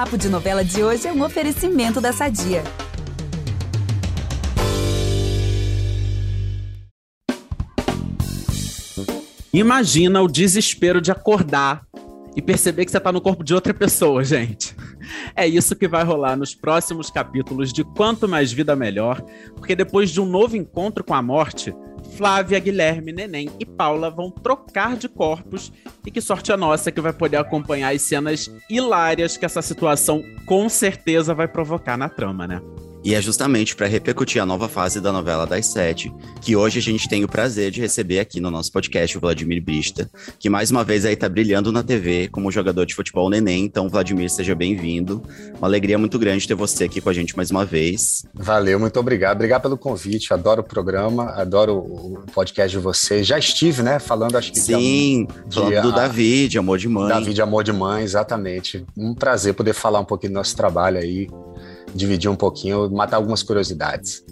Papo de Novela de hoje é um oferecimento da Sadia. Imagina o desespero de acordar e perceber que você está no corpo de outra pessoa, gente. É isso que vai rolar nos próximos capítulos de Quanto Mais Vida Melhor, porque depois de um novo encontro com a morte, Flávia, Guilherme, Neném e Paula vão trocar de corpos e que sorte a nossa que vai poder acompanhar as cenas hilárias que essa situação com certeza vai provocar na trama, né? E é justamente para repercutir a nova fase da novela das sete que hoje a gente tem o prazer de receber aqui no nosso podcast o Vladimir Brista, que mais uma vez aí tá brilhando na TV como jogador de futebol neném. Então, Vladimir, seja bem-vindo. Uma alegria muito grande ter você aqui com a gente mais uma vez. Valeu, muito obrigado. Obrigado pelo convite. Adoro o programa, adoro o podcast de vocês. Já estive, né, falando acho que Sim, de, falando de, do a, Davi, de Amor de Mãe. Davi de Amor de Mãe, exatamente. Um prazer poder falar um pouquinho do nosso trabalho aí dividir um pouquinho, matar algumas curiosidades.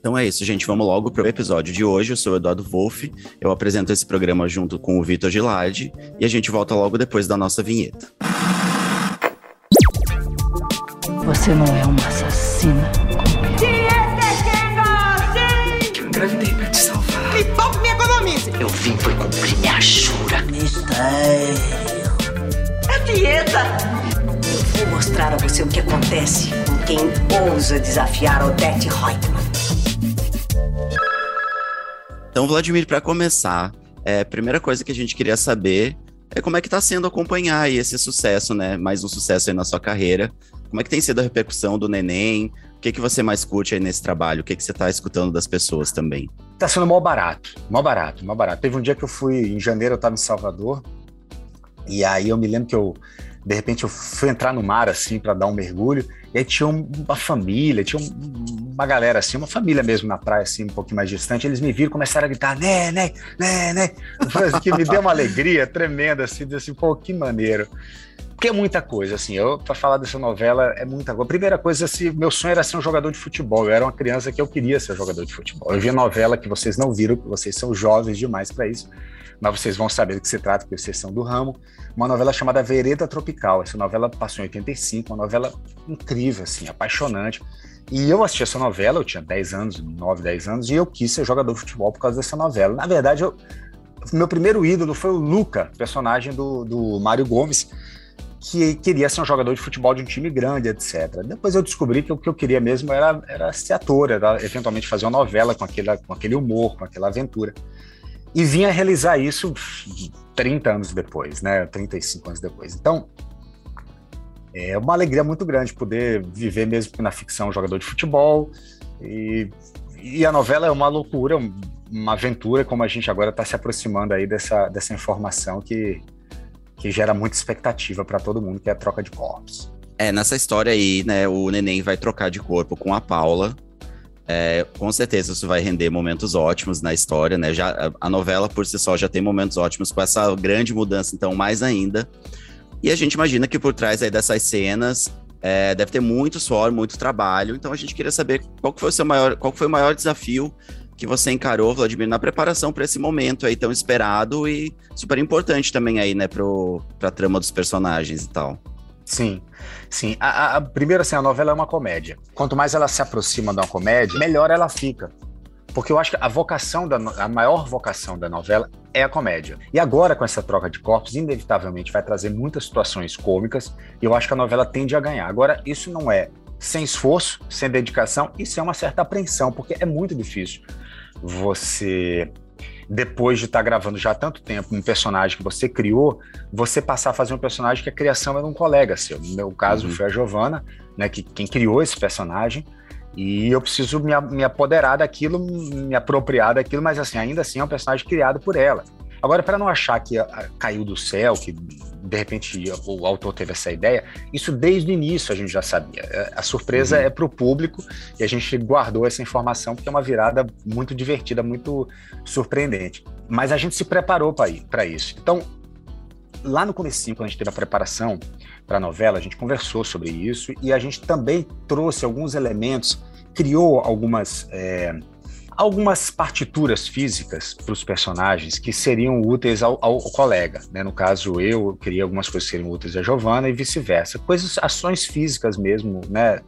Então é isso, gente. Vamos logo para o episódio de hoje. Eu sou o Eduardo Wolff. Eu apresento esse programa junto com o Vitor Gilade e a gente volta logo depois da nossa vinheta. Você não é uma assassina como eu. Que eu engravidei pra te salvar. Me poupe me economize. Eu vim foi cumprir minha jura. Mistério. É dieta. Mostrar a você o que acontece com quem ousa desafiar Odette Reutemann. Então, Vladimir, para começar, é, a primeira coisa que a gente queria saber é como é que está sendo acompanhar aí esse sucesso, né? Mais um sucesso aí na sua carreira. Como é que tem sido a repercussão do neném? O que, que você mais curte aí nesse trabalho? O que, que você está escutando das pessoas também? Tá sendo mó barato, mó barato, mó barato. Teve um dia que eu fui, em janeiro, eu estava em Salvador, e aí eu me lembro que eu de repente eu fui entrar no mar assim para dar um mergulho e aí tinha uma família, tinha uma galera assim, uma família mesmo na praia assim, um pouquinho mais distante. Eles me viram, começaram a gritar, né, né, né, né. Assim, que me deu uma alegria tremenda assim, disse, pô, que maneiro. Porque é muita coisa, assim, eu, para falar dessa novela, é muita coisa. Primeira coisa, assim, meu sonho era ser um jogador de futebol. Eu era uma criança que eu queria ser jogador de futebol. Eu vi a novela que vocês não viram, porque vocês são jovens demais para isso mas vocês vão saber do que se trata, porque vocês são do ramo. Uma novela chamada Vereda Tropical. Essa novela passou em 85, uma novela incrível, assim, apaixonante. E eu assisti essa novela, eu tinha 10 anos, 9, 10 anos, e eu quis ser jogador de futebol por causa dessa novela. Na verdade, eu, meu primeiro ídolo foi o Luca, personagem do, do Mário Gomes, que queria ser um jogador de futebol de um time grande, etc. Depois eu descobri que o que eu queria mesmo era, era ser ator, era eventualmente fazer uma novela com aquele, com aquele humor, com aquela aventura e vinha realizar isso 30 anos depois, né? 35 anos depois. Então, é uma alegria muito grande poder viver mesmo na ficção jogador de futebol. E, e a novela é uma loucura, uma aventura, como a gente agora está se aproximando aí dessa, dessa informação que, que gera muita expectativa para todo mundo, que é a troca de corpos. É, nessa história aí, né, o neném vai trocar de corpo com a Paula, é, com certeza isso vai render momentos ótimos na história, né? Já, a novela por si só já tem momentos ótimos, com essa grande mudança, então, mais ainda. E a gente imagina que por trás aí dessas cenas é, deve ter muito suor, muito trabalho. Então a gente queria saber qual foi o seu maior, qual foi o maior desafio que você encarou, Vladimir, na preparação para esse momento aí tão esperado e super importante também aí, né, para a trama dos personagens e tal. Sim, sim. A, a, primeiro, assim, a novela é uma comédia. Quanto mais ela se aproxima de uma comédia, melhor ela fica. Porque eu acho que a vocação da a maior vocação da novela é a comédia. E agora com essa troca de corpos, inevitavelmente vai trazer muitas situações cômicas, e eu acho que a novela tende a ganhar. Agora, isso não é sem esforço, sem dedicação e sem uma certa apreensão, porque é muito difícil você depois de estar tá gravando já há tanto tempo um personagem que você criou, você passar a fazer um personagem que a criação era um colega seu. No meu caso, uhum. foi a Giovana, né, que, quem criou esse personagem. E eu preciso me, me apoderar daquilo, me apropriar daquilo, mas assim, ainda assim é um personagem criado por ela. Agora, para não achar que caiu do céu, que de repente o autor teve essa ideia, isso desde o início a gente já sabia. É, a surpresa uhum. é para o público e a gente guardou essa informação porque é uma virada muito divertida, muito surpreendente. Mas a gente se preparou para isso. Então, lá no começo, quando a gente teve a preparação para a novela, a gente conversou sobre isso e a gente também trouxe alguns elementos, criou algumas. É, algumas partituras físicas para os personagens que seriam úteis ao, ao colega. Né? No caso, eu queria algumas coisas que seriam úteis a Giovanna e vice-versa. Coisas, ações físicas mesmo, né?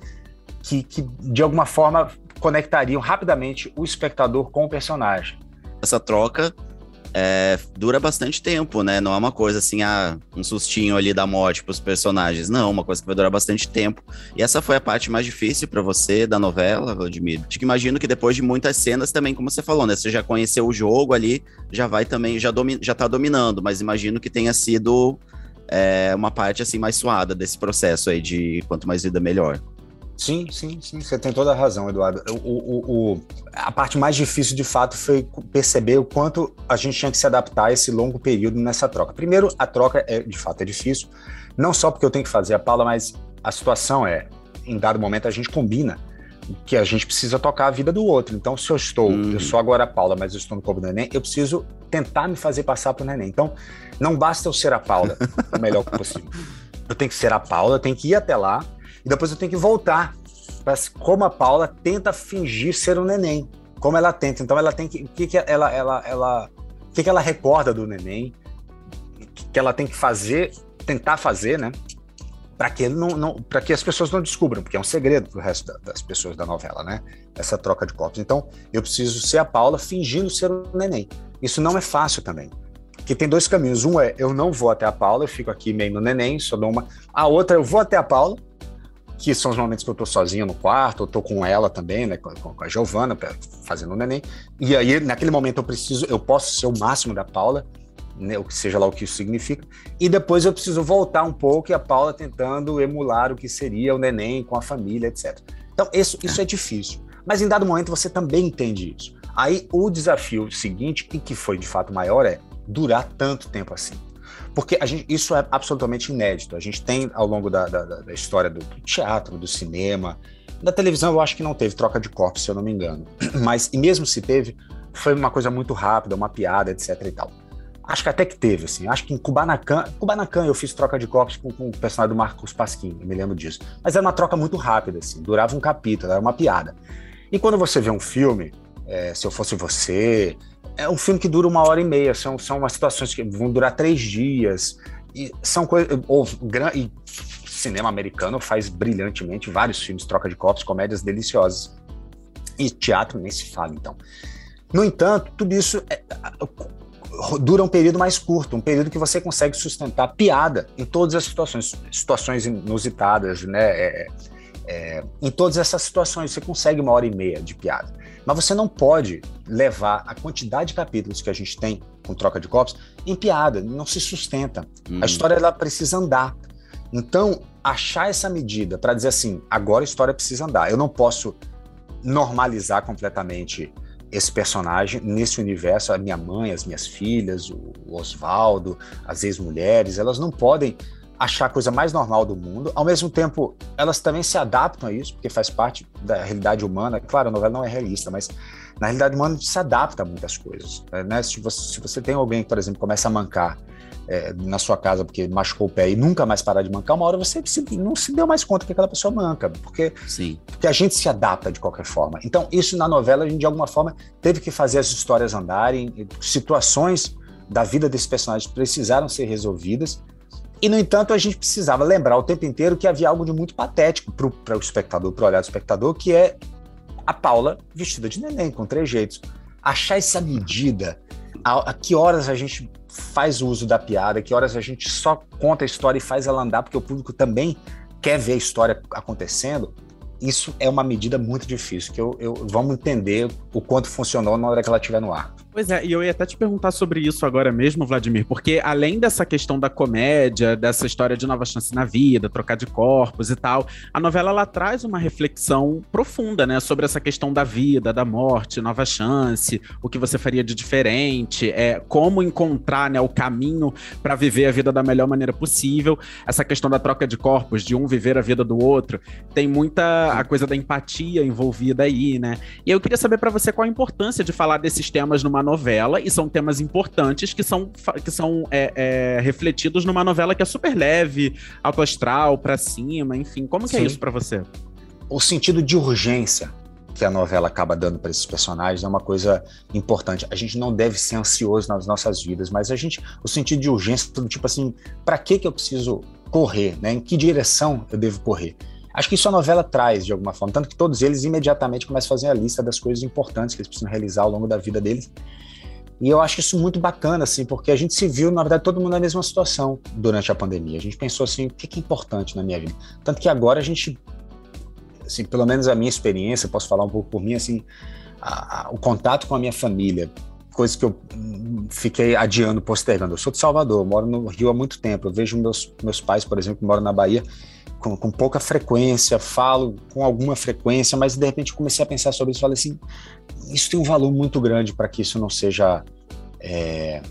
Que, que de alguma forma conectariam rapidamente o espectador com o personagem. Essa troca é, dura bastante tempo, né? Não é uma coisa assim, ah, um sustinho ali da morte pros personagens. Não, uma coisa que vai durar bastante tempo. E essa foi a parte mais difícil para você da novela, Vladimir. Acho que imagino que depois de muitas cenas também, como você falou, né? Você já conheceu o jogo ali, já vai também, já, domi já tá dominando, mas imagino que tenha sido é, uma parte assim mais suada desse processo aí de quanto mais vida melhor. Sim, sim, sim, você tem toda a razão, Eduardo. O, o, o, a parte mais difícil, de fato, foi perceber o quanto a gente tinha que se adaptar a esse longo período nessa troca. Primeiro, a troca, é, de fato, é difícil, não só porque eu tenho que fazer a Paula, mas a situação é, em dado momento, a gente combina que a gente precisa tocar a vida do outro. Então, se eu estou, hum. eu sou agora a Paula, mas eu estou no corpo do neném, eu preciso tentar me fazer passar para o neném. Então, não basta eu ser a Paula o melhor possível. Eu tenho que ser a Paula, eu tenho que ir até lá, e depois eu tenho que voltar para como a Paula tenta fingir ser um neném, como ela tenta. Então ela tem que, o que, que ela, ela, ela, o que, que ela recorda do neném, que ela tem que fazer, tentar fazer, né? Para que ele não, não para que as pessoas não descubram, porque é um segredo para o resto da, das pessoas da novela, né? Essa troca de corpos. Então eu preciso ser a Paula fingindo ser um neném. Isso não é fácil também. Porque tem dois caminhos. Um é eu não vou até a Paula, eu fico aqui meio no neném, só dou uma. A outra eu vou até a Paula, que são os momentos que eu tô sozinho no quarto, eu tô com ela também, né, com, com a Giovana, fazendo o neném. E aí, naquele momento, eu preciso, eu posso ser o máximo da Paula, né, o que seja lá o que isso significa. E depois eu preciso voltar um pouco e a Paula tentando emular o que seria o neném com a família, etc. Então, isso, isso é difícil. Mas em dado momento você também entende isso. Aí o desafio seguinte, e que foi de fato maior, é durar tanto tempo assim. Porque a gente, isso é absolutamente inédito. A gente tem, ao longo da, da, da história do teatro, do cinema, da televisão, eu acho que não teve troca de corpos, se eu não me engano. Mas, e mesmo se teve, foi uma coisa muito rápida, uma piada, etc e tal. Acho que até que teve, assim. Acho que em Kubanacan, Kubanacan eu fiz troca de corpos com, com o personagem do Marcos Pasquim, eu me lembro disso. Mas era uma troca muito rápida, assim. Durava um capítulo, era uma piada. E quando você vê um filme, é, Se Eu Fosse Você, é um filme que dura uma hora e meia, são, são umas situações que vão durar três dias, e são coisas. E cinema americano faz brilhantemente vários filmes, troca de copos, comédias deliciosas. E teatro nem se fala, então. No entanto, tudo isso é, dura um período mais curto, um período que você consegue sustentar piada em todas as situações, situações inusitadas, né? É, é, em todas essas situações você consegue uma hora e meia de piada. Mas você não pode levar a quantidade de capítulos que a gente tem com troca de copos em piada, não se sustenta. Hum. A história ela precisa andar. Então, achar essa medida para dizer assim, agora a história precisa andar. Eu não posso normalizar completamente esse personagem nesse universo, a minha mãe, as minhas filhas, o Oswaldo, as ex-mulheres, elas não podem achar a coisa mais normal do mundo. Ao mesmo tempo, elas também se adaptam a isso, porque faz parte da realidade humana. Claro, a novela não é realista, mas na realidade humana a gente se adapta a muitas coisas. Né? Se, você, se você tem alguém que, por exemplo, começa a mancar é, na sua casa porque machucou o pé e nunca mais parar de mancar, uma hora você se, não se deu mais conta que aquela pessoa manca, porque, Sim. porque a gente se adapta de qualquer forma. Então, isso na novela, a gente de alguma forma teve que fazer as histórias andarem, situações da vida desses personagens precisaram ser resolvidas e, no entanto, a gente precisava lembrar o tempo inteiro que havia algo de muito patético para o espectador, para o olhar do espectador, que é a Paula vestida de neném, com três jeitos. Achar essa medida, a, a que horas a gente faz o uso da piada, que horas a gente só conta a história e faz ela andar, porque o público também quer ver a história acontecendo, isso é uma medida muito difícil, que eu, eu vamos entender o quanto funcionou na hora que ela estiver no ar. Pois é, e eu ia até te perguntar sobre isso agora mesmo, Vladimir, porque além dessa questão da comédia, dessa história de nova chance na vida, trocar de corpos e tal, a novela ela traz uma reflexão profunda, né, sobre essa questão da vida, da morte, nova chance, o que você faria de diferente, é como encontrar, né, o caminho para viver a vida da melhor maneira possível. Essa questão da troca de corpos, de um viver a vida do outro, tem muita a coisa da empatia envolvida aí, né? E eu queria saber para você qual a importância de falar desses temas numa novela, e são temas importantes que são, que são é, é, refletidos numa novela que é super leve, alto astral, pra cima, enfim. Como que é Sim. é isso para você? O sentido de urgência que a novela acaba dando para esses personagens é uma coisa importante. A gente não deve ser ansioso nas nossas vidas, mas a gente, o sentido de urgência do tipo assim, para que que eu preciso correr, né? Em que direção eu devo correr? Acho que isso a novela traz de alguma forma, tanto que todos eles imediatamente começam a fazer a lista das coisas importantes que eles precisam realizar ao longo da vida deles. E eu acho isso muito bacana, assim, porque a gente se viu, na verdade, todo mundo na mesma situação durante a pandemia. A gente pensou assim, o que é importante na minha vida? Tanto que agora a gente assim, pelo menos a minha experiência, posso falar um pouco por mim, assim, a, a, o contato com a minha família, coisa que eu fiquei adiando, postergando. Eu sou de Salvador, moro no Rio há muito tempo. Eu vejo meus, meus pais, por exemplo, que moram na Bahia, com, com, pouca frequência, falo com alguma frequência, mas de repente comecei a pensar sobre isso e falei assim: isso tem um valor muito grande para que isso não seja. É,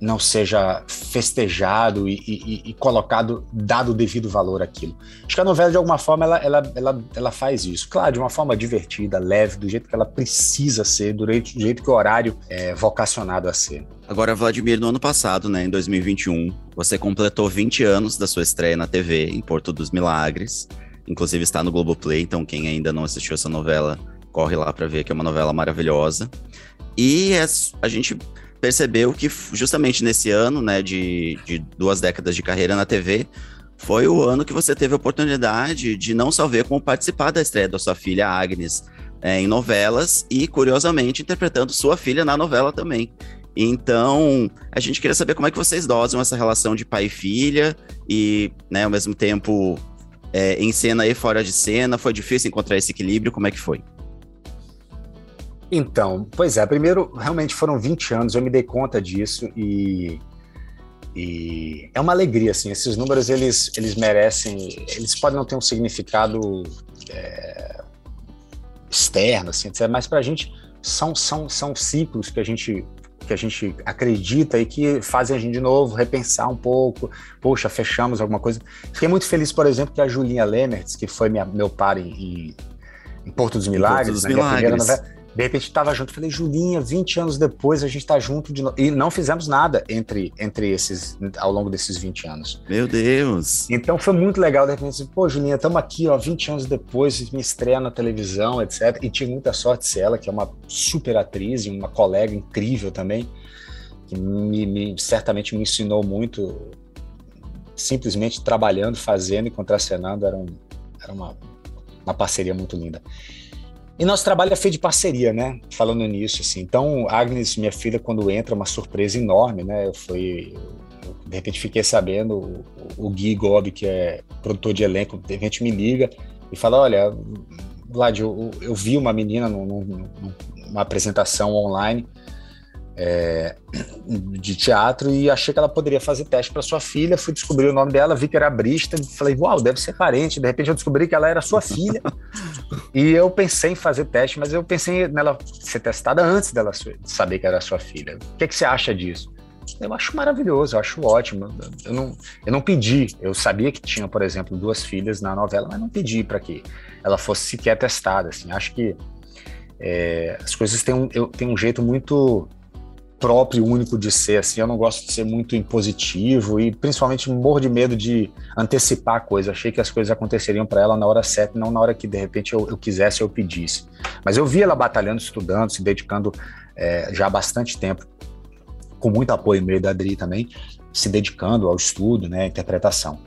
não seja festejado e, e, e, colocado, dado o devido valor àquilo. Acho que a novela, de alguma forma, ela, ela, ela, ela faz isso. Claro, de uma forma divertida, leve, do jeito que ela precisa ser, do jeito, do jeito que o horário é vocacionado a ser. Agora, Vladimir, no ano passado, né, em 2021, você completou 20 anos da sua estreia na TV, em Porto dos Milagres. Inclusive está no Globoplay, então quem ainda não assistiu essa novela, corre lá para ver que é uma novela maravilhosa. E é, a gente percebeu que justamente nesse ano, né, de, de duas décadas de carreira na TV, foi o ano que você teve a oportunidade de não só ver como participar da estreia da sua filha Agnes é, em novelas e, curiosamente, interpretando sua filha na novela também. Então, a gente queria saber como é que vocês dosam essa relação de pai e filha e, né, ao mesmo tempo, é, em cena e fora de cena. Foi difícil encontrar esse equilíbrio? Como é que foi? Então, pois é, primeiro, realmente foram 20 anos, eu me dei conta disso e, e é uma alegria, assim, esses números, eles, eles merecem, eles podem não ter um significado é, externo, assim, mas para a gente são, são, são ciclos que a gente que a gente acredita e que fazem a gente de novo repensar um pouco. Poxa, fechamos alguma coisa. Fiquei muito feliz, por exemplo, que a Julinha Lemertz, que foi minha, meu par em, em Porto dos Milagres, Porto dos Milagres. minha primeira novela, de repente estava junto. Falei, Julinha, 20 anos depois a gente está junto de novo. E não fizemos nada entre, entre esses, ao longo desses 20 anos. Meu Deus! Então foi muito legal. De repente, pô, Julinha, estamos aqui, ó, 20 anos depois, me estreia na televisão, etc. E tive muita sorte ser ela, que é uma super atriz e uma colega incrível também, que me, me certamente me ensinou muito, simplesmente trabalhando, fazendo e contracenando. Era, um, era uma, uma parceria muito linda. E nosso trabalho é feito de parceria, né? Falando nisso, assim. Então, Agnes, minha filha, quando entra, é uma surpresa enorme, né? Eu fui. De repente fiquei sabendo, o, o Gui Gobi, que é produtor de elenco, de repente me liga e fala: Olha, Vlad, eu, eu vi uma menina num, num, numa apresentação online é, de teatro e achei que ela poderia fazer teste para sua filha. Fui descobrir o nome dela, vi que era Brista, falei, uau, deve ser parente. De repente eu descobri que ela era sua filha. e eu pensei em fazer teste, mas eu pensei nela ser testada antes dela saber que era sua filha. O que, é que você acha disso? Eu acho maravilhoso, eu acho ótimo. Eu não, eu não pedi, eu sabia que tinha, por exemplo, duas filhas na novela, mas não pedi para que ela fosse sequer testada. Assim. Acho que é, as coisas têm um, eu, têm um jeito muito próprio, único de ser, assim, eu não gosto de ser muito impositivo e principalmente morro de medo de antecipar a coisa. Achei que as coisas aconteceriam para ela na hora certa, não na hora que de repente eu, eu quisesse, eu pedisse. Mas eu vi ela batalhando, estudando, se dedicando é, já há bastante tempo, com muito apoio meio da Adri também, se dedicando ao estudo, né, à interpretação.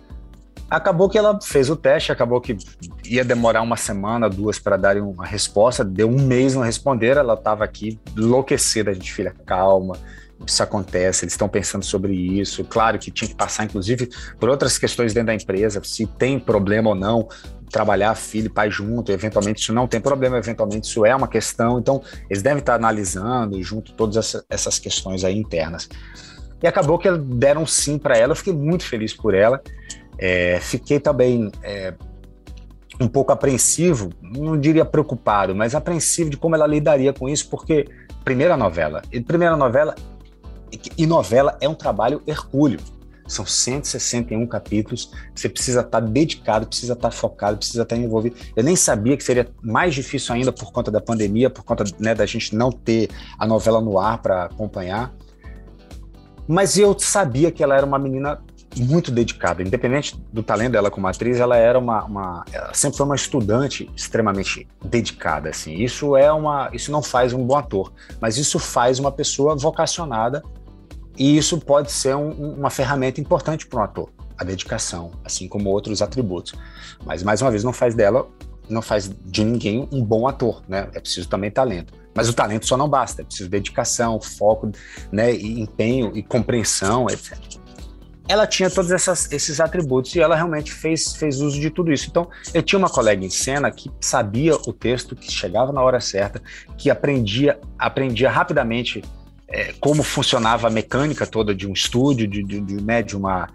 Acabou que ela fez o teste, acabou que ia demorar uma semana, duas para darem uma resposta, deu um mês não responder, ela estava aqui enlouquecida, a gente, filha, calma, isso acontece, eles estão pensando sobre isso. Claro que tinha que passar, inclusive, por outras questões dentro da empresa, se tem problema ou não, trabalhar filho e pai junto, eventualmente isso não tem problema, eventualmente isso é uma questão. Então, eles devem estar analisando junto todas essas questões aí internas. E acabou que deram sim para ela, eu fiquei muito feliz por ela. É, fiquei também é, um pouco apreensivo, não diria preocupado, mas apreensivo de como ela lidaria com isso, porque primeira novela, e primeira novela e novela é um trabalho hercúleo. São 161 capítulos, você precisa estar dedicado, precisa estar focado, precisa estar envolvido. Eu nem sabia que seria mais difícil ainda por conta da pandemia, por conta né, da gente não ter a novela no ar para acompanhar. Mas eu sabia que ela era uma menina muito dedicada, independente do talento dela como atriz, ela era uma, uma ela sempre foi uma estudante extremamente dedicada, assim. Isso é uma, isso não faz um bom ator, mas isso faz uma pessoa vocacionada e isso pode ser um, uma ferramenta importante para um ator, a dedicação, assim como outros atributos. Mas mais uma vez não faz dela, não faz de ninguém um bom ator, né? É preciso também talento. Mas o talento só não basta, é preciso dedicação, foco, né, e empenho e compreensão, etc. Ela tinha todos essas, esses atributos e ela realmente fez, fez uso de tudo isso. Então, eu tinha uma colega em cena que sabia o texto, que chegava na hora certa, que aprendia, aprendia rapidamente é, como funcionava a mecânica toda de um estúdio, de, de, de, né, de uma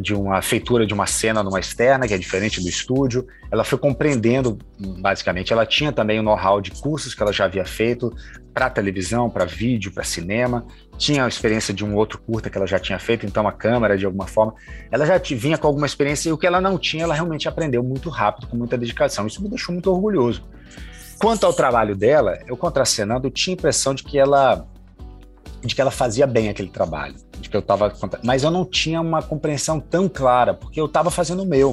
de uma feitura de uma cena numa externa, que é diferente do estúdio. Ela foi compreendendo, basicamente. Ela tinha também o know-how de cursos que ela já havia feito para televisão, para vídeo, para cinema. Tinha a experiência de um outro curta que ela já tinha feito, então a câmera, de alguma forma. Ela já vinha com alguma experiência e o que ela não tinha, ela realmente aprendeu muito rápido, com muita dedicação. Isso me deixou muito orgulhoso. Quanto ao trabalho dela, eu contracenando, eu tinha a impressão de que ela de que ela fazia bem aquele trabalho, de que eu estava, mas eu não tinha uma compreensão tão clara, porque eu estava fazendo o meu.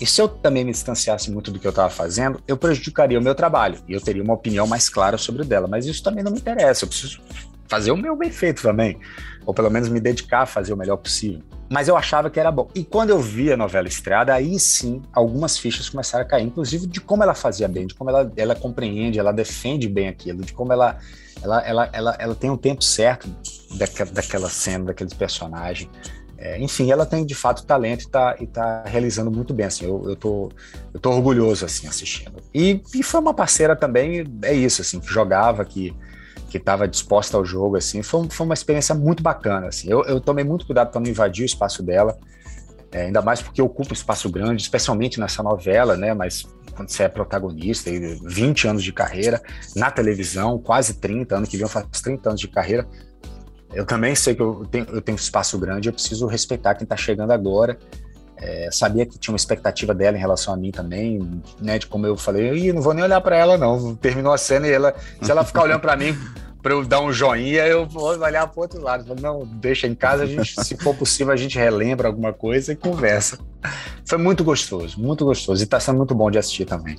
E se eu também me distanciasse muito do que eu estava fazendo, eu prejudicaria o meu trabalho e eu teria uma opinião mais clara sobre o dela. Mas isso também não me interessa. Eu preciso fazer o meu bem feito também, ou pelo menos me dedicar a fazer o melhor possível. Mas eu achava que era bom. E quando eu vi a novela estreada, aí sim algumas fichas começaram a cair, inclusive de como ela fazia bem, de como ela, ela compreende, ela defende bem aquilo, de como ela, ela, ela, ela, ela tem um tempo certo daquela, daquela cena, daquele personagem. É, enfim, ela tem de fato talento e está tá realizando muito bem. Assim, eu, eu, tô, eu tô orgulhoso assim assistindo. E, e foi uma parceira também, é isso, assim, que jogava, que que estava disposta ao jogo, assim, foi, foi uma experiência muito bacana, assim, eu, eu tomei muito cuidado para não invadir o espaço dela, é, ainda mais porque ocupa um espaço grande, especialmente nessa novela, né, mas quando você é protagonista, 20 anos de carreira, na televisão, quase 30, ano que vem faço 30 anos de carreira, eu também sei que eu tenho, eu tenho espaço grande, eu preciso respeitar quem está chegando agora, é, sabia que tinha uma expectativa dela em relação a mim também, né? De como eu falei, não vou nem olhar para ela, não. Terminou a cena e ela, se ela ficar olhando para mim para eu dar um joinha, eu vou olhar para outro lado. Falei, não, deixa em casa, a gente, se for possível, a gente relembra alguma coisa e conversa. Foi muito gostoso, muito gostoso. E está sendo muito bom de assistir também.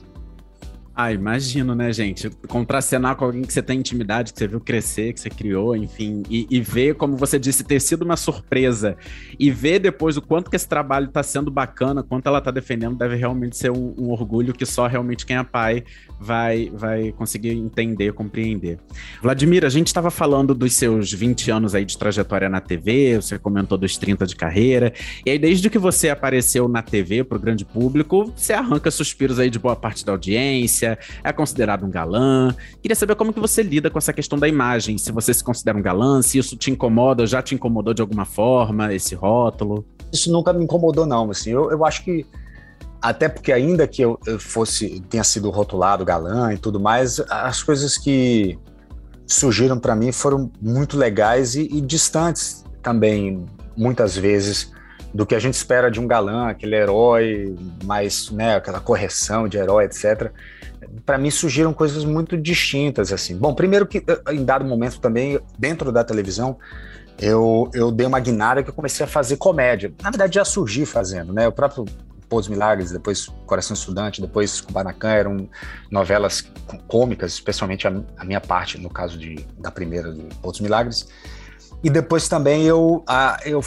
Ah, imagino, né, gente? Contracenar com alguém que você tem intimidade, que você viu crescer, que você criou, enfim, e, e ver, como você disse, ter sido uma surpresa e ver depois o quanto que esse trabalho está sendo bacana, quanto ela está defendendo, deve realmente ser um, um, orgulho que só realmente quem é pai vai, vai conseguir entender, compreender. Vladimir, a gente estava falando dos seus 20 anos aí de trajetória na TV, você comentou dos 30 de carreira, e aí desde que você apareceu na TV para o grande público, você arranca suspiros aí de boa parte da audiência é considerado um galã. Queria saber como que você lida com essa questão da imagem, se você se considera um galã, se isso te incomoda, já te incomodou de alguma forma, esse rótulo. Isso nunca me incomodou, não. Assim, eu, eu acho que até porque ainda que eu, fosse tenha sido rotulado galã e tudo mais, as coisas que surgiram para mim foram muito legais e, e, distantes também, muitas vezes, do que a gente espera de um galã, aquele herói, mais, né, aquela correção de herói, etc para mim surgiram coisas muito distintas assim. Bom, primeiro que eh, em dado momento também dentro da televisão eu, eu dei uma guinada que eu comecei a fazer comédia. Na verdade já surgi fazendo, né? O próprio Pôs Milagres, depois Coração Estudante, depois Kubanacan eram novelas cômicas, especialmente a, a, minha parte no caso de, da primeira do Pôs Milagres. E depois também eu, a, eu,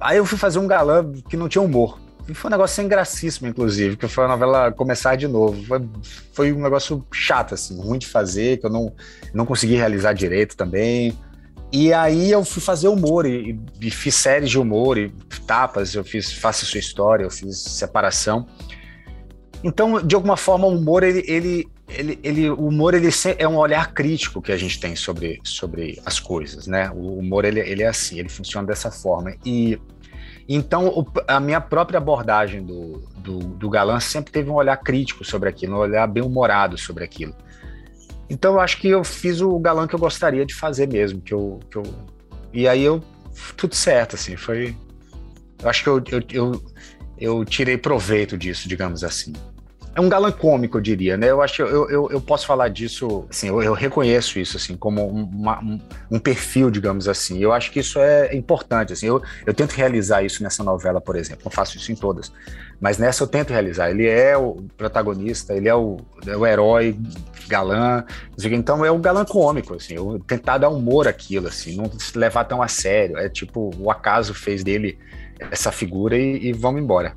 aí eu fui fazer um galã que não tinha humor. E foi um negócio sem gracíssimo, inclusive, que foi a novela começar de novo. Foi, foi um negócio chato, assim, ruim de fazer, que eu não, não consegui realizar direito também. E aí eu fui fazer humor e, e, fiz séries de humor e tapas, eu fiz Faça Sua História, eu fiz Separação. Então, de alguma forma, o humor, ele, ele, ele, ele, o humor ele é um olhar crítico que a gente tem sobre, sobre as coisas, né? O humor, ele, ele é assim, ele funciona dessa forma. E então, a minha própria abordagem do, do, do galã sempre teve um olhar crítico sobre aquilo, um olhar bem humorado sobre aquilo. Então, eu acho que eu fiz o galã que eu gostaria de fazer mesmo, que eu, que eu e aí eu tudo certo, assim, foi. Eu acho que eu, eu, eu, eu tirei proveito disso, digamos assim. É um galã cômico, eu diria, né? Eu acho eu, eu, eu posso falar disso, assim, eu, eu reconheço isso, assim, como uma, um, um, perfil, digamos assim. Eu acho que isso é importante, assim. Eu, eu tento realizar isso nessa novela, por exemplo. Não faço isso em todas, mas nessa eu tento realizar. Ele é o protagonista, ele é o, é o herói galã, então é o galã cômico, assim. Eu tentar dar humor àquilo, assim, não se levar tão a sério. É tipo, o acaso fez dele essa figura e, e vamos embora.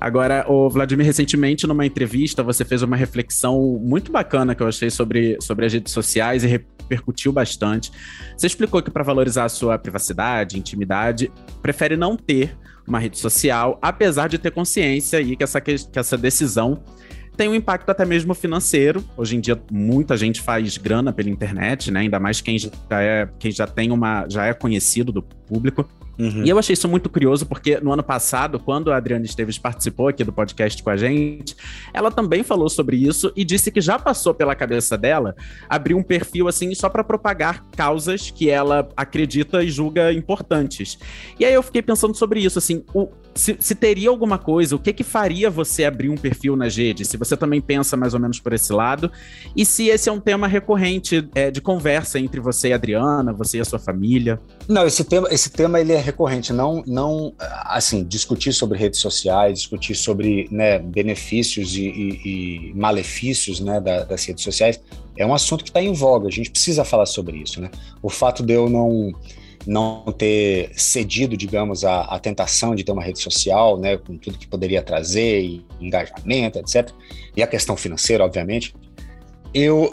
Agora, o Vladimir, recentemente, numa entrevista, você fez uma reflexão muito bacana que eu achei sobre, sobre as redes sociais e repercutiu bastante. Você explicou que para valorizar a sua privacidade, intimidade, prefere não ter uma rede social, apesar de ter consciência e que essa, que essa decisão tem um impacto até mesmo financeiro. Hoje em dia, muita gente faz grana pela internet, né? Ainda mais quem já é, quem já tem uma, já é conhecido do público. Uhum. E eu achei isso muito curioso, porque no ano passado, quando a Adriana Esteves participou aqui do podcast com a gente, ela também falou sobre isso e disse que já passou pela cabeça dela abrir um perfil assim só para propagar causas que ela acredita e julga importantes. E aí eu fiquei pensando sobre isso, assim, o, se, se, teria alguma coisa, o que que faria você abrir um perfil na rede? Se você também pensa mais ou menos por esse lado, e se esse é um tema recorrente é, de conversa entre você e a Adriana, você e a sua família? Não, esse tema, esse tema ele é recorrente, não, não assim, discutir sobre redes sociais, discutir sobre né, benefícios e, e, e malefícios né, da, das redes sociais, é um assunto que está em voga, a gente precisa falar sobre isso. Né? O fato de eu não não ter cedido, digamos, à, à, tentação de ter uma rede social, né, com tudo que poderia trazer, e engajamento, etc. E a questão financeira, obviamente. Eu,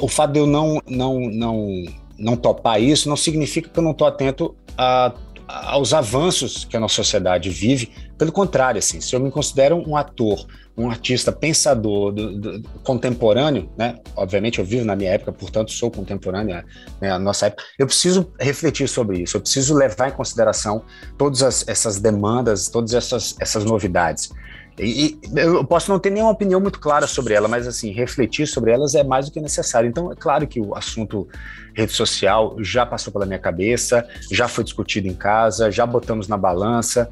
o fato de eu não, não, não, não topar isso não significa que eu não estou atento a aos avanços que a nossa sociedade vive. Pelo contrário, assim, se eu me considero um ator, um artista pensador do, do, contemporâneo, né? Obviamente eu vivo na minha época, portanto sou contemporâneo né? nossa época. Eu preciso refletir sobre isso. Eu preciso levar em consideração todas as, essas demandas, todas essas, essas novidades. E, e, eu posso não ter nenhuma opinião muito clara sobre ela, mas assim, refletir sobre elas é mais do que necessário. Então, é claro que o assunto rede social já passou pela minha cabeça, já foi discutido em casa, já botamos na balança.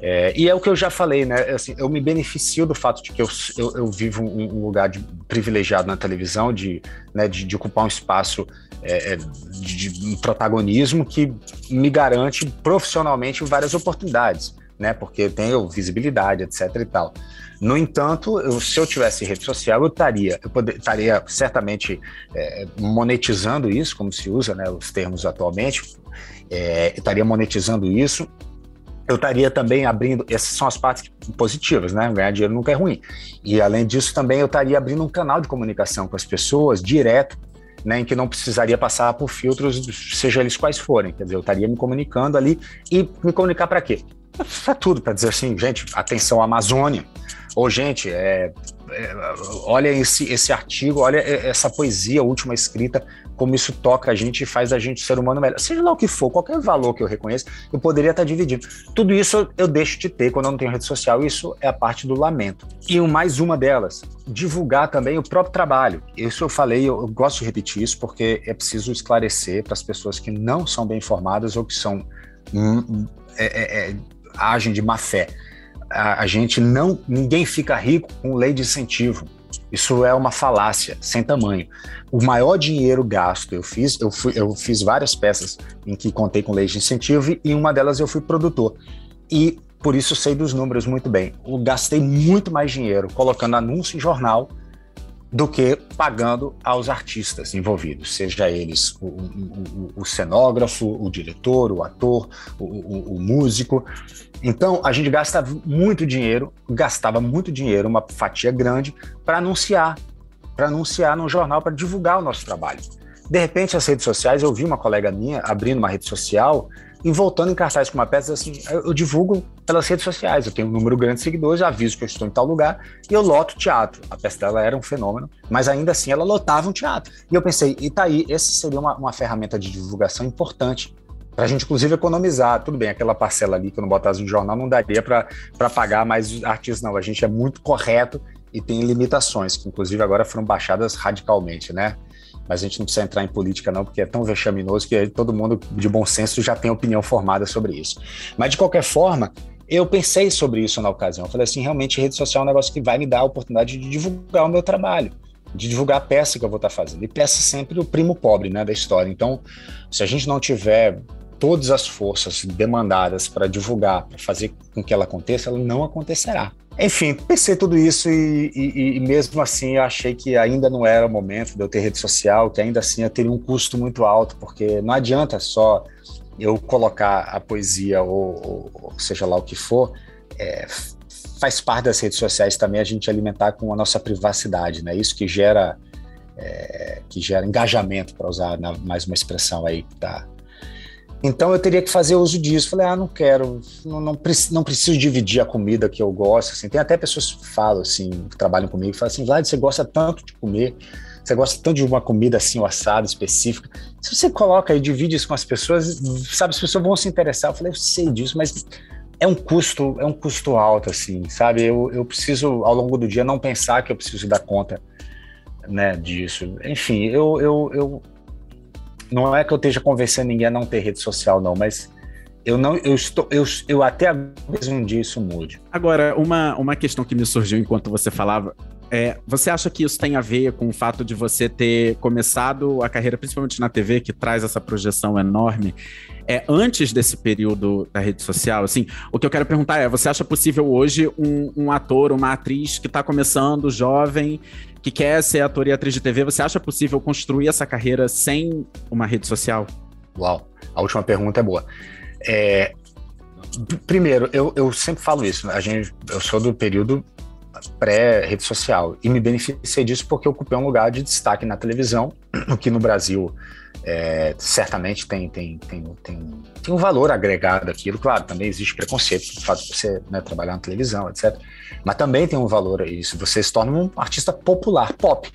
É, e é o que eu já falei, né? Assim, eu me beneficio do fato de que eu, eu, eu vivo um, um, lugar de, privilegiado na televisão, de, né, de, de ocupar um espaço é, é de, de um protagonismo que me garante profissionalmente várias oportunidades né? Porque eu tenho visibilidade, etc e tal. No entanto, eu, se eu tivesse rede social, eu estaria, eu estaria certamente é, monetizando isso, como se usa, né, os termos atualmente, é, estaria monetizando isso. Eu estaria também abrindo, essas são as partes positivas, né? Ganhar dinheiro nunca é ruim. E além disso, também eu estaria abrindo um canal de comunicação com as pessoas direto né, em que não precisaria passar por filtros, seja eles quais forem. Quer dizer, eu estaria me comunicando ali e me comunicar para quê? Para tudo, para dizer assim, gente, atenção Amazônia. Ou, gente, é, é, olha esse, esse artigo, olha essa poesia última escrita, como isso toca a gente e faz a gente ser humano melhor. Seja lá o que for, qualquer valor que eu reconheça, eu poderia estar dividindo. Tudo isso eu deixo de ter quando eu não tenho rede social, isso é a parte do lamento. E mais uma delas, divulgar também o próprio trabalho. Isso eu falei, eu, gosto de repetir isso, porque é preciso esclarecer para as pessoas que não são bem informadas ou que são. Hum, é, é, é agem de má fé. A, a gente não, ninguém fica rico com lei de incentivo. Isso é uma falácia sem tamanho. O maior dinheiro gasto eu fiz, eu, fui, eu fiz várias peças em que contei com lei de incentivo e uma delas eu fui produtor. E por isso sei dos números muito bem. Eu gastei muito mais dinheiro colocando anúncio em jornal do que pagando aos artistas envolvidos, seja eles o, o, o cenógrafo, o diretor, o ator, o, o, músico. Então a gente gasta muito dinheiro, gastava muito dinheiro, uma fatia grande, para anunciar, para anunciar no jornal, para divulgar o nosso trabalho. De repente, as redes sociais, eu vi uma colega minha abrindo uma rede social e voltando em cartaz com uma peça, assim, eu, divulgo pelas redes sociais. Eu tenho um número grande de seguidores, aviso que eu estou em tal lugar e eu loto teatro. A peça dela era um fenômeno, mas ainda assim ela lotava um teatro. E eu pensei, e tá aí, esse seria uma, uma ferramenta de divulgação importante para a gente, inclusive, economizar. Tudo bem, aquela parcela ali que eu não botasse no jornal não daria para pagar mais artistas, não. A gente é muito correto e tem limitações, que inclusive agora foram baixadas radicalmente, né? Mas a gente não precisa entrar em política, não, porque é tão vexaminoso que todo mundo de bom senso já tem opinião formada sobre isso. Mas, de qualquer forma, eu pensei sobre isso na ocasião. Eu falei assim: realmente, rede social é um negócio que vai me dar a oportunidade de divulgar o meu trabalho de divulgar a peça que eu vou estar fazendo. E peça sempre o primo pobre né, da história. Então, se a gente não tiver todas as forças demandadas para divulgar, para fazer com que ela aconteça, ela não acontecerá. Enfim, pensei tudo isso e, e, e, mesmo assim eu achei que ainda não era o momento de eu ter rede social, que ainda assim eu teria um custo muito alto, porque não adianta só eu colocar a poesia ou, ou seja lá o que for, é, faz parte das redes sociais também a gente alimentar com a nossa privacidade, né? Isso que gera é, que gera engajamento, para usar mais uma expressão aí que tá então eu teria que fazer uso disso. Falei, ah, não quero, não, não, não, preciso dividir a comida que eu gosto. Assim. Tem até pessoas que falam assim, que trabalham comigo, que falam assim, Vlad, você gosta tanto de comer, você gosta tanto de uma comida assim, o assado específica. Se você coloca e divide isso com as pessoas, sabe, as pessoas vão se interessar. Eu falei, eu sei disso, mas é um custo, é um custo alto, assim, sabe? Eu, eu preciso, ao longo do dia, não pensar que eu preciso dar conta né, disso. Enfim, eu, eu, eu não é que eu esteja convencendo ninguém a não ter rede social, não, mas eu não, eu estou, eu, eu até mesmo um dia isso mude. Agora, uma, uma questão que me surgiu enquanto você falava é, você acha que isso tem a ver com o fato de você ter começado a carreira, principalmente na TV, que traz essa projeção enorme, é antes desse período da rede social? Assim, o que eu quero perguntar é: você acha possível hoje um, um ator, uma atriz que está começando, jovem, que quer ser ator e atriz de TV, você acha possível construir essa carreira sem uma rede social? Uau, a última pergunta é boa. É, primeiro, eu, eu sempre falo isso, a gente, eu sou do período pré-rede social e me beneficiei disso porque ocupei um lugar de destaque na televisão, o que no Brasil é, certamente tem, tem, tem, tem, tem um valor agregado aquilo. Claro, também existe preconceito pelo fato de você né, trabalhar na televisão, etc. Mas também tem um valor isso. Você se torna um artista popular, pop.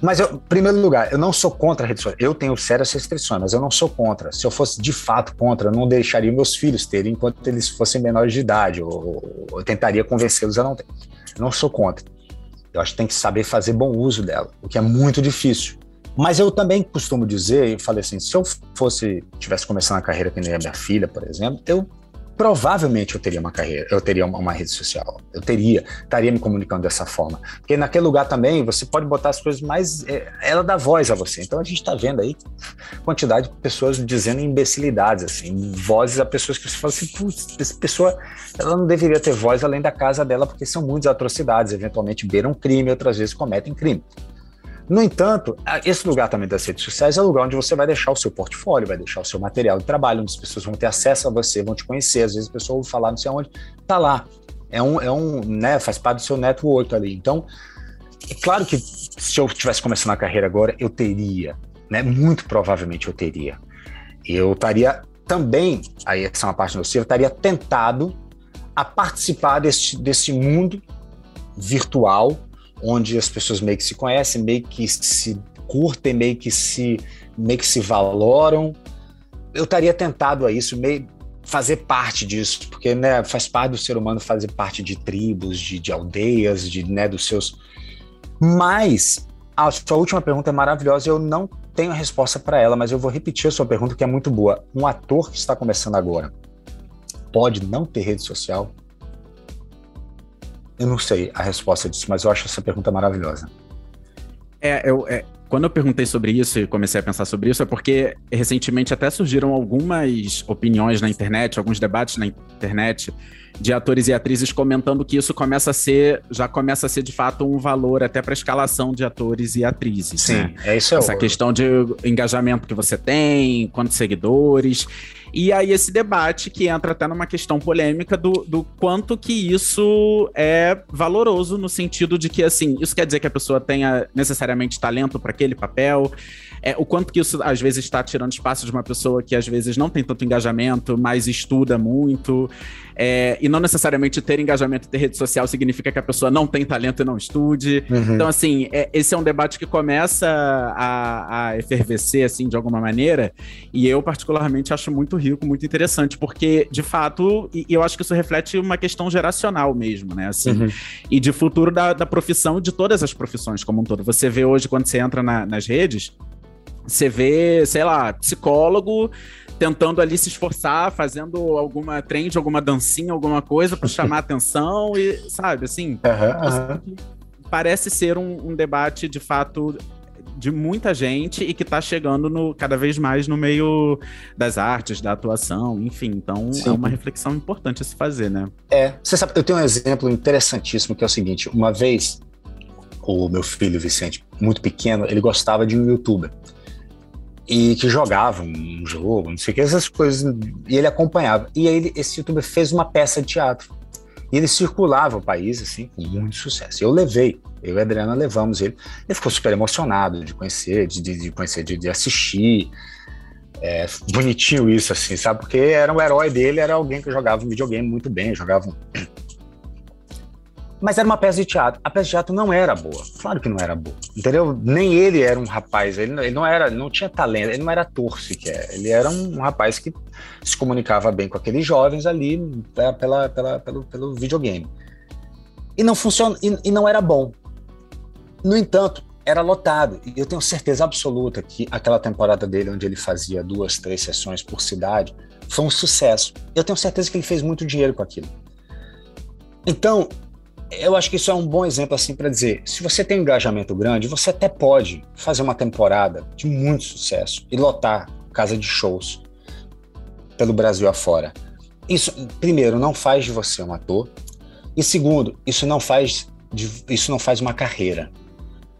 Mas, eu, em primeiro lugar, eu não sou contra a rede social. Eu tenho sérias restrições, mas eu não sou contra. Se eu fosse de fato contra, eu não deixaria meus filhos terem enquanto eles fossem menores de idade, ou, ou tentaria convencê-los a não ter. Eu não sou contra. Eu acho que tem que saber fazer bom uso dela, o que é muito difícil. Mas eu também costumo dizer, e falei assim, se eu fosse, tivesse começando a carreira que nem a minha filha, por exemplo, eu provavelmente eu teria uma carreira, eu teria uma, uma, rede social, eu teria, estaria me comunicando dessa forma. Porque naquele lugar também você pode botar as coisas mais. É, ela dá voz a você. Então a gente está vendo aí quantidade de pessoas dizendo imbecilidades, assim, vozes a pessoas que você fala assim, putz, essa pessoa ela não deveria ter voz além da casa dela, porque são muitas atrocidades, eventualmente beiram crime, outras vezes cometem crime. No entanto, esse lugar também das redes sociais é o lugar onde você vai deixar o seu portfólio, vai deixar o seu material de trabalho, onde as pessoas vão ter acesso a você, vão te conhecer. Às vezes a pessoa ouve falar não sei aonde, tá lá. É um, é um, né, faz parte do seu network ali. Então, é claro que se eu tivesse começando a carreira agora, eu teria, né? Muito provavelmente eu teria. Eu estaria também, aí essa é uma parte nociva, eu estaria tentado a participar desse, desse mundo virtual onde as pessoas meio que se conhecem, meio que se curtem, meio que se, meio que se valoram. Eu estaria tentado a isso, meio fazer parte disso, porque né, faz parte do ser humano fazer parte de tribos, de, de aldeias, de né, dos seus. Mas a sua última pergunta é maravilhosa. Eu não tenho a resposta para ela, mas eu vou repetir a sua pergunta que é muito boa. Um ator que está começando agora pode não ter rede social? Eu não sei a resposta disso, mas eu acho essa pergunta maravilhosa. É, eu, é, quando eu perguntei sobre isso e comecei a pensar sobre isso, é porque recentemente até surgiram algumas opiniões na internet, alguns debates na internet de atores e atrizes comentando que isso começa a ser, já começa a ser de fato um valor até para escalação de atores e atrizes. Sim, né? é isso. Essa questão de engajamento que você tem, quantos seguidores. E aí esse debate que entra até numa questão polêmica do, do quanto que isso é valoroso no sentido de que, assim, isso quer dizer que a pessoa tenha necessariamente talento para aquele papel, é, o quanto que isso às vezes está tirando espaço de uma pessoa que às vezes não tem tanto engajamento, mas estuda muito. É, e não necessariamente ter engajamento e ter rede social significa que a pessoa não tem talento e não estude. Uhum. Então, assim, é, esse é um debate que começa a, a efervescer, assim, de alguma maneira, e eu, particularmente, acho muito rico, muito interessante, porque, de fato, e, e eu acho que isso reflete uma questão geracional mesmo, né, assim, uhum. e de futuro da, da profissão de todas as profissões como um todo. Você vê hoje, quando você entra na, nas redes, você vê, sei lá, psicólogo tentando ali se esforçar, fazendo alguma trend, alguma dancinha, alguma coisa para chamar atenção e, sabe, assim, uhum, uhum. parece ser um, um, debate de fato de muita gente e que está chegando no, cada vez mais no meio das artes, da atuação, enfim. Então Sim. é uma reflexão importante a se fazer, né? É, você sabe, eu tenho um exemplo interessantíssimo que é o seguinte: uma vez o meu filho Vicente, muito pequeno, ele gostava de um youtuber e que jogava um jogo, não sei o que, essas coisas, e ele acompanhava. E aí esse youtuber fez uma peça de teatro. E ele circulava o país, assim, com muito sucesso. Eu levei, eu e a Adriana levamos ele. Ele ficou super emocionado de conhecer, de, de, conhecer, de, de assistir. É, bonitinho isso, assim, sabe? Porque era o herói dele, era alguém que jogava um videogame muito bem, jogava mas era uma peça de teatro. A peça de teatro não era boa. Claro que não era boa. Entendeu? Nem ele era um rapaz, ele, ele não era, não tinha talento, ele não era ator sequer. Ele era um rapaz que se comunicava bem com aqueles jovens ali pela, pela, pelo, pelo videogame. E não funciona, e, e não era bom. No entanto, era lotado. E eu tenho certeza absoluta que aquela temporada dele, onde ele fazia duas, três sessões por cidade, foi um sucesso. Eu tenho certeza que ele fez muito dinheiro com aquilo. Então, eu acho que isso é um bom exemplo assim para dizer, se você tem um engajamento grande, você até pode fazer uma temporada de muito sucesso e lotar casa de shows pelo Brasil afora. Isso, primeiro, não faz de você um ator e segundo, isso não faz de, isso não faz uma carreira.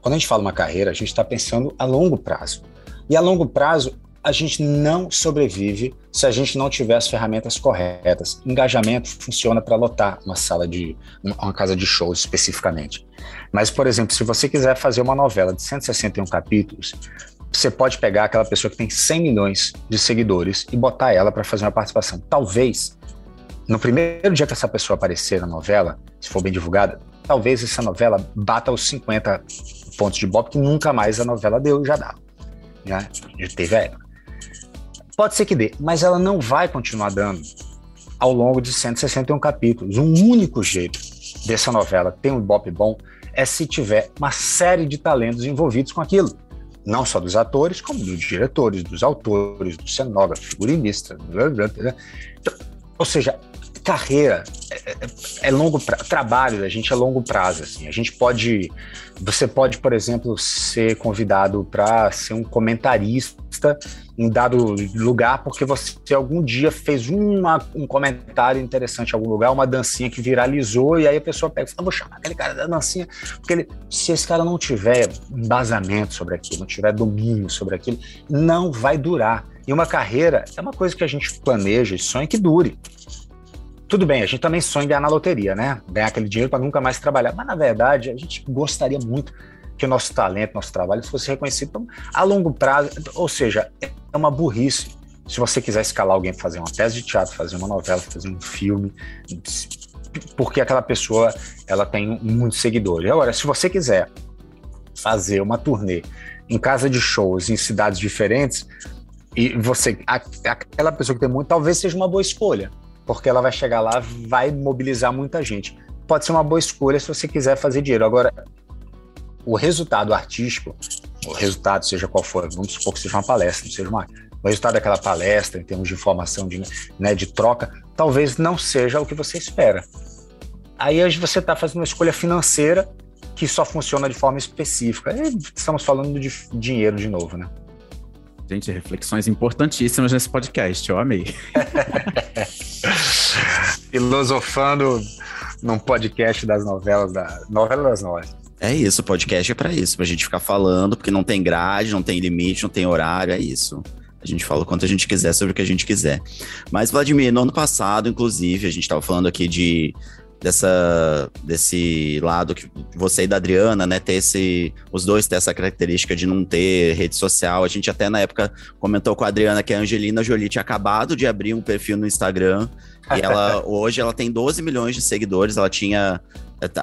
Quando a gente fala uma carreira, a gente está pensando a longo prazo. E a longo prazo, a gente não sobrevive se a gente não tiver as ferramentas corretas. Engajamento funciona para lotar uma sala de uma casa de shows especificamente. Mas, por exemplo, se você quiser fazer uma novela de 161 capítulos, você pode pegar aquela pessoa que tem 100 milhões de seguidores e botar ela para fazer uma participação. Talvez no primeiro dia que essa pessoa aparecer na novela, se for bem divulgada, talvez essa novela bata os 50 pontos de Bob que nunca mais a novela deu já dá. Já, já teve a época. Pode ser que dê, mas ela não vai continuar dando ao longo de 161 capítulos. Um único jeito dessa novela ter um ibope bom é se tiver uma série de talentos envolvidos com aquilo. Não só dos atores, como dos diretores, dos autores, do cenógrafo, figurinista. Blá, blá, blá. Então, ou seja, carreira é, é, é longo pra... trabalho da gente é longo prazo assim a gente pode você pode por exemplo ser convidado para ser um comentarista em dado lugar porque você algum dia fez uma, um comentário interessante em algum lugar uma dancinha que viralizou e aí a pessoa pega e fala vou chamar aquele cara da dancinha porque ele, se esse cara não tiver embasamento sobre aquilo não tiver domínio sobre aquilo não vai durar e uma carreira é uma coisa que a gente planeja e sonha que dure tudo bem, a gente também sonha em ganhar na loteria, né? Ganhar aquele dinheiro para nunca mais trabalhar. Mas, na verdade, a gente gostaria muito que o nosso talento, nosso trabalho fosse reconhecido a longo prazo. Ou seja, é uma burrice. Se você quiser escalar alguém fazer uma peça de teatro, fazer uma novela, fazer um filme, porque aquela pessoa ela tem muitos seguidores. Agora, se você quiser fazer uma turnê em casa de shows em cidades diferentes, e você, aquela pessoa que tem muito, talvez seja uma boa escolha porque ela vai chegar lá, vai mobilizar muita gente. Pode ser uma boa escolha se você quiser fazer dinheiro. Agora, o resultado artístico, o resultado, seja qual for, vamos supor que seja uma palestra, seja uma, o resultado daquela palestra, em termos de informação, de, né, de troca, talvez não seja o que você espera. Aí você está fazendo uma escolha financeira que só funciona de forma específica. E estamos falando de dinheiro de novo, né? Gente, reflexões importantíssimas nesse podcast, eu amei. Filosofando num podcast das novelas da novela das nove. É isso, podcast é para isso, pra gente ficar falando, porque não tem grade, não tem limite, não tem horário, é isso. A gente fala o quanto a gente quiser sobre o que a gente quiser. Mas, Vladimir, no ano passado, inclusive, a gente estava falando aqui de dessa desse lado que você e da Adriana, né, ter esse os dois ter essa característica de não ter rede social. A gente até na época comentou com a Adriana que a Angelina Jolie tinha acabado de abrir um perfil no Instagram e ela hoje ela tem 12 milhões de seguidores, ela tinha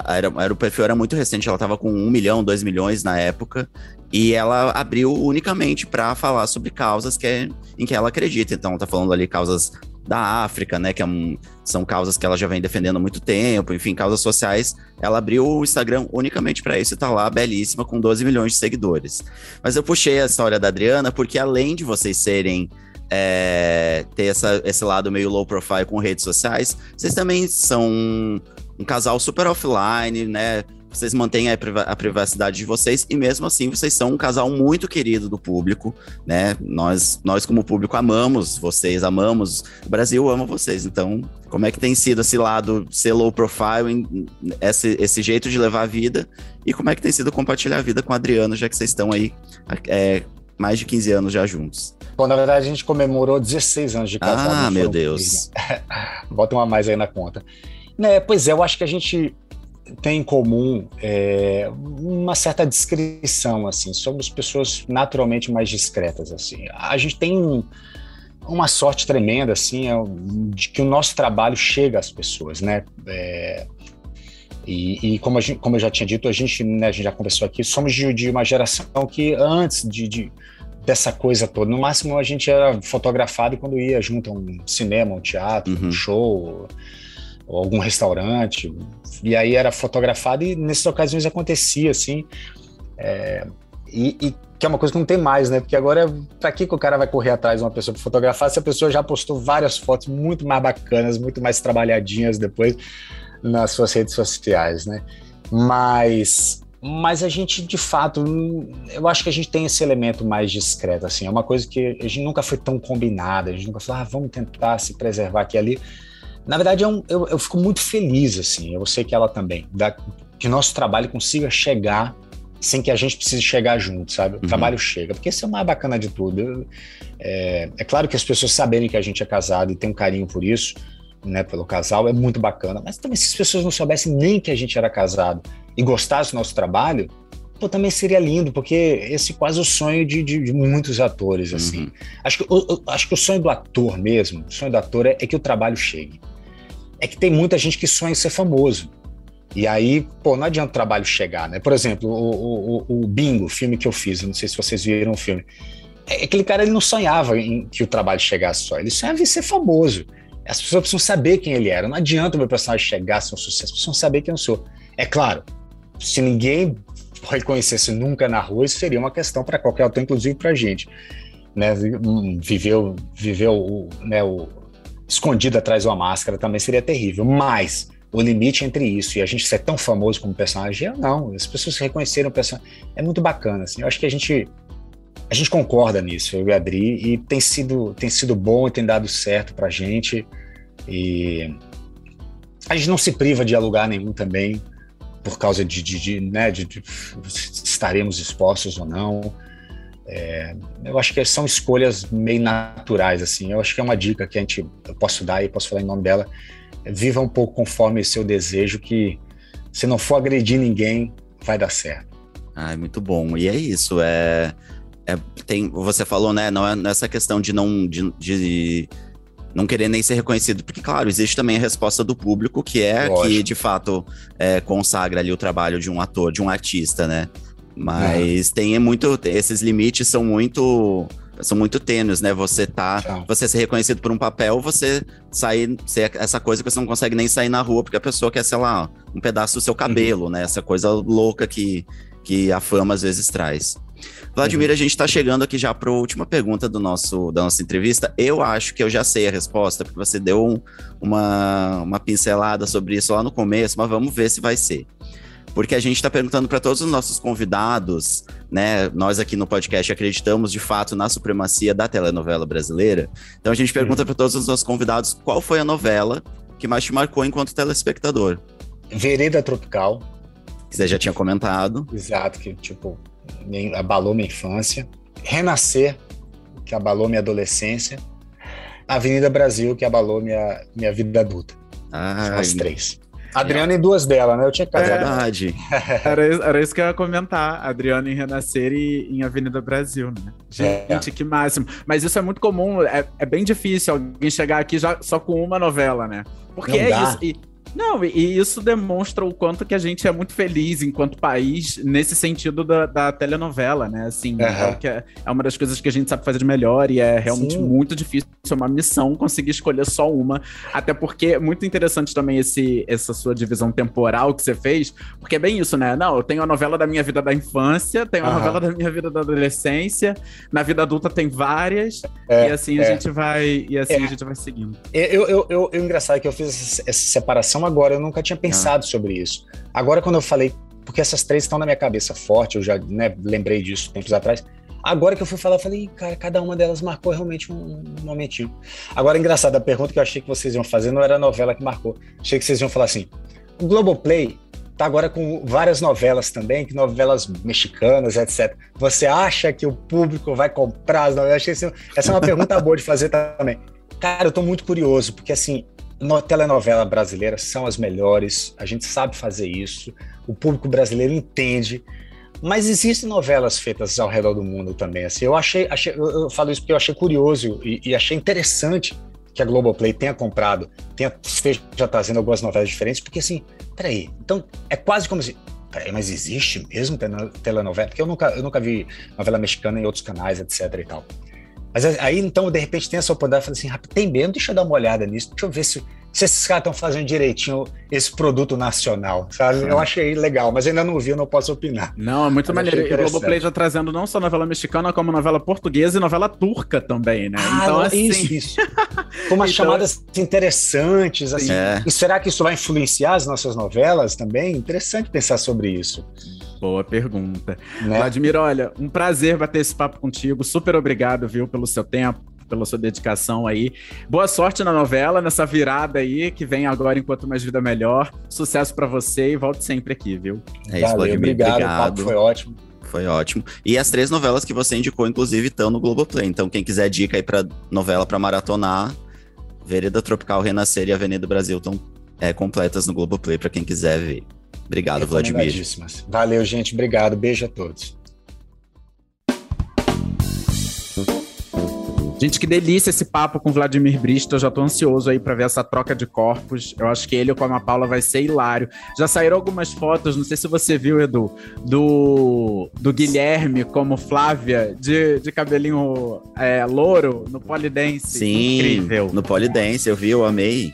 era, era, o perfil era muito recente, ela estava com um milhão, dois milhões na época, e ela abriu unicamente para falar sobre causas que é, em que ela acredita. Então, tá falando ali causas da África, né? Que é um, são causas que ela já vem defendendo há muito tempo, enfim, causas sociais. Ela abriu o Instagram unicamente para isso e tá lá, belíssima, com 12 milhões de seguidores. Mas eu puxei a história da Adriana porque, além de vocês serem. É, ter essa, esse lado meio low profile com redes sociais, vocês também são um casal super offline, né? vocês mantêm a, privacidade de vocês e mesmo assim vocês são um casal muito querido do público, né? Nós, nós como público amamos vocês, amamos, o Brasil ama vocês, então como é que tem sido esse lado ser low profile, esse, esse jeito de levar a vida e como é que tem sido compartilhar a vida com a Adriana, já que vocês estão aí é, mais de 15 anos já juntos? Bom, na verdade a gente comemorou 16 anos de casado. Ah, meu Deus. Bota uma mais aí na conta. Né, pois é, eu acho que a gente tem em comum é, uma certa descrição, assim, somos pessoas naturalmente mais discretas, assim. A gente tem um, uma sorte tremenda, assim, é, de que o nosso trabalho chega às pessoas, né? É, e, e como, gente, como, eu já tinha dito, a gente, né, a gente já conversou aqui, somos de, de uma geração que antes de, de, dessa coisa toda, no máximo a gente era fotografado quando ia junto a um cinema, um teatro, uhum. um show ou algum restaurante, e aí era fotografado e nessas ocasiões acontecia assim, é, e, e, que é uma coisa que não tem mais, né? Porque agora, para que, que o cara vai correr atrás de uma pessoa para fotografar se a pessoa já postou várias fotos muito mais bacanas, muito mais trabalhadinhas depois nas suas redes sociais, né? Mas mas a gente de fato eu acho que a gente tem esse elemento mais discreto assim é uma coisa que a gente nunca foi tão combinada a gente nunca falou ah, vamos tentar se preservar aqui ali na verdade, é um, eu, eu, fico muito feliz, assim, eu sei que ela também, da, que nosso trabalho consiga chegar sem que a gente precise chegar junto, sabe? O uhum. trabalho chega, porque isso é o mais bacana de tudo. Eu, é, é, claro que as pessoas saberem que a gente é casado e tem um carinho por isso, né, pelo casal, é muito bacana, mas também se as pessoas não soubessem nem que a gente era casado e gostassem do nosso trabalho, pô, também seria lindo, porque esse é quase o sonho de, de, de muitos atores, assim. Uhum. Acho, que, eu, acho que o sonho do ator mesmo, o sonho do ator é, é que o trabalho chegue é que tem muita gente que sonha em ser famoso. E aí, pô, não adianta o trabalho chegar, né? Por exemplo, o, o, o Bingo, filme que eu fiz, não sei se vocês viram o filme. É, aquele cara ele não sonhava em que o trabalho chegasse só, ele sonhava em ser famoso. As pessoas precisam saber quem ele era. Não adianta o meu personagem chegar ser um sucesso, precisam saber quem eu sou. É claro, se ninguém reconhecesse nunca na rua, isso seria uma questão para qualquer ator, inclusive para a gente. Né? Viveu, viveu o, né, o, escondido atrás de uma máscara também seria terrível. Mas o limite entre isso e a gente ser tão famoso como personagem, eu não. As pessoas reconheceram o personagem. É muito bacana, assim. Eu acho que a gente a gente concorda nisso, eu e a Adri, e tem sido, tem sido bom e tem dado certo pra gente. E a gente não se priva de alugar nenhum também, por causa de, de, de né, de, de estaremos expostos ou não. É, eu acho que são escolhas meio naturais, assim. Eu acho que é uma dica que a gente, eu posso dar e posso falar em nome dela. Viva um pouco conforme seu desejo, que se não for agredir ninguém, vai dar certo. Ah, muito bom. E é isso. É, é tem, você falou, né? Não é nessa questão de não de, de, não querer nem ser reconhecido, porque claro, existe também a resposta do público, que é Lógico. que de fato é, consagra ali o trabalho de um ator, de um artista, né? Mas é. tem muito. Esses limites são muito. São muito tênues, né? Você tá. Você ser reconhecido por um papel, você sair. Ser essa coisa que você não consegue nem sair na rua, porque a pessoa quer, sei lá, um pedaço do seu cabelo, uhum. né? Essa coisa louca que, que a fama às vezes traz. Vladimir, uhum. a gente está chegando aqui já para a última pergunta do nosso, da nossa entrevista. Eu acho que eu já sei a resposta, porque você deu um, uma, uma pincelada sobre isso lá no começo, mas vamos ver se vai ser porque a gente está perguntando para todos os nossos convidados, né? Nós aqui no podcast acreditamos de fato na supremacia da telenovela brasileira. Então a gente pergunta uhum. para todos os nossos convidados qual foi a novela que mais te marcou enquanto telespectador. Vereda Tropical. Que você já tinha comentado. Exato, que tipo abalou minha infância. Renascer, que abalou minha adolescência. Avenida Brasil, que abalou minha, minha vida adulta. Ah, as três. Adriana em duas delas, né? Eu tinha É casado. verdade. Era, isso- era isso que eu ia comentar. Adriano em Renascer e em Avenida Brasil, né? Gente, que máximo. Mas isso é muito comum, é, é bem difícil alguém chegar aqui já só com uma novela, né? Porque Não é dá. isso. E, não, e, isso demonstra o quanto que a gente é muito feliz enquanto país nesse sentido da, da telenovela, né? Assim, é, o que é, é uma das coisas que a gente sabe fazer de melhor e é realmente Sim. muito difícil, é uma missão conseguir escolher só uma. Até porque é muito interessante também esse, essa sua divisão temporal que você fez, porque é bem isso, né? Não, eu tenho a novela da minha vida da infância, tenho a Aham. novela da minha vida da adolescência, na vida adulta tem várias, É, e assim a é. gente vai, e assim É. a gente vai seguindo. Eu, eu, eu, eu, engraçado que eu fiz essa, essa separação agora, eu nunca tinha pensado sobre isso. Agora, quando eu falei, porque essas três estão na minha cabeça forte, eu já né, lembrei disso tempos atrás. Agora que eu fui falar, eu falei, cara, cada uma delas marcou realmente um, um momentinho. Agora, engraçado, a pergunta que eu achei que vocês iam fazer não era a novela que marcou. Achei que vocês iam falar assim: o Globoplay tá agora com várias novelas também, que novelas mexicanas, etc. Você acha que o público vai comprar as novelas? Achei que essa é uma pergunta boa de fazer também. Cara, eu tô muito curioso, porque assim, no, telenovela brasileira são as melhores, a gente sabe fazer isso, o público brasileiro entende, mas existem novelas feitas ao redor do mundo também. Assim, eu achei, achei eu, falo isso porque eu achei curioso e, e achei interessante que a Globoplay tenha comprado, tenha, esteja trazendo algumas novelas diferentes, porque assim, peraí, então é quase como se. Peraí, mas existe mesmo tele- telenovela? Porque eu nunca, eu nunca vi novela mexicana em outros canais, etc e tal. Mas aí, então, de repente, tem essa oportunidade, falei assim, rapaz, tem mesmo? Deixa eu dar uma olhada nisso, deixa eu ver se, se esses caras estão fazendo direitinho esse produto nacional, sabe? Eu achei legal, mas ainda não vi, eu não posso opinar. Não, é muito Mas maneiro. E o Globoplay já trazendo não só novela mexicana, como novela portuguesa e novela turca também, né? Ah, então, não, assim. isso, isso. Com umas Então- chamadas interessantes, assim. É. E será que isso vai influenciar as nossas novelas também? Interessante pensar sobre isso. Boa pergunta. Né? Vladimir, olha, um prazer bater esse papo contigo. Super obrigado, viu, pelo seu tempo, pela sua dedicação aí. Boa sorte na novela, nessa virada aí que vem agora enquanto mais vida melhor. Sucesso pra você e volte sempre aqui, viu? É isso, Valeu, Vladimir. obrigado, Obrigado. o papo foi ótimo. Foi ótimo. E as três novelas que você indicou, inclusive, estão no Globoplay. Então, quem quiser dica aí pra novela pra maratonar, Vereda Tropical Renascer e Avenida Brasil estão é, completas no Globoplay pra quem quiser ver. Obrigado, Vladimir. Valeu, gente. Obrigado. Beijo a todos. Gente, que delícia esse papo com o Vladimir Brista. Eu já tô ansioso aí pra ver essa troca de corpos. Eu acho que ele com a Ana Paula vai ser hilário. Já saíram algumas fotos, não sei se você viu, Edu, do, do Guilherme como Flávia, de, de cabelinho é, louro no polidense. Sim, Incrível. no Polidense, eu vi, eu amei.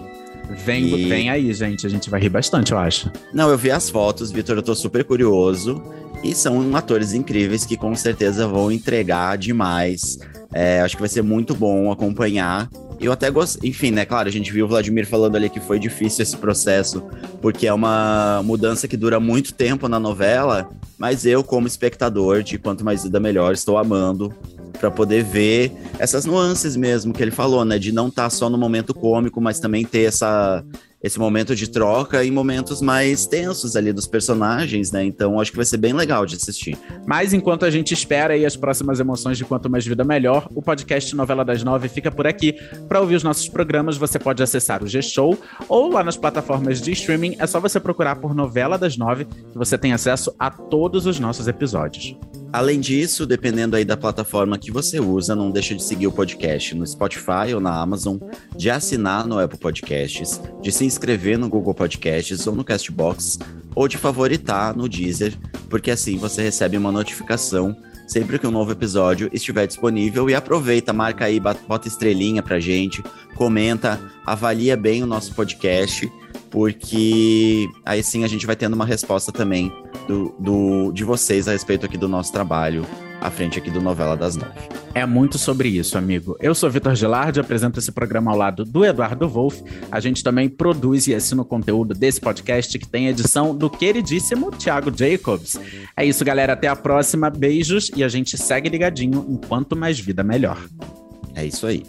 Vem, E- vem aí, gente. A gente vai rir bastante, eu acho. Não, eu vi as fotos, Vitor, eu tô super curioso. E são atores incríveis que com certeza vão entregar demais. É, acho que vai ser muito bom acompanhar. Eu até gostei, enfim, né? Claro, a gente viu o Vladimir falando ali que foi difícil esse processo, porque é uma mudança que dura muito tempo na novela. Mas eu, como espectador de Quanto Mais Vida Melhor, estou amando para poder ver essas nuances mesmo que ele falou, né? De não estar só no momento cômico, mas também ter essa, esse momento de troca e momentos mais tensos ali dos personagens, né? Então acho que vai ser bem legal de assistir. Mas enquanto a gente espera aí as próximas emoções de Quanto Mais Vida Melhor, o podcast Novela das Nove fica por aqui. Para ouvir os nossos programas, você pode acessar o G-Show ou lá nas plataformas de streaming. É só você procurar por Novela das Nove que você tem acesso a todos os nossos episódios. Além disso, dependendo aí da plataforma que você usa, não deixa de seguir o podcast no Spotify ou na Amazon, de assinar no Apple Podcasts, de se inscrever no Google Podcasts ou no Castbox, ou de favoritar no Deezer, porque assim você recebe uma notificação sempre que um novo episódio estiver disponível. E aproveita, marca aí, bota estrelinha pra gente, comenta, avalia bem o nosso podcast, porque aí sim a gente vai tendo uma resposta também do, do- de vocês a respeito aqui do nosso trabalho à frente aqui do Novela das Nove. É muito sobre isso, amigo. Eu sou Vitor Gilardi, apresento esse programa ao lado do Eduardo Wolff. A gente também produz e assina o conteúdo desse podcast, que tem edição do queridíssimo Thiago Jacobs. É isso, galera. Até a próxima. Beijos e a gente segue ligadinho enquanto mais vida melhor. É isso aí.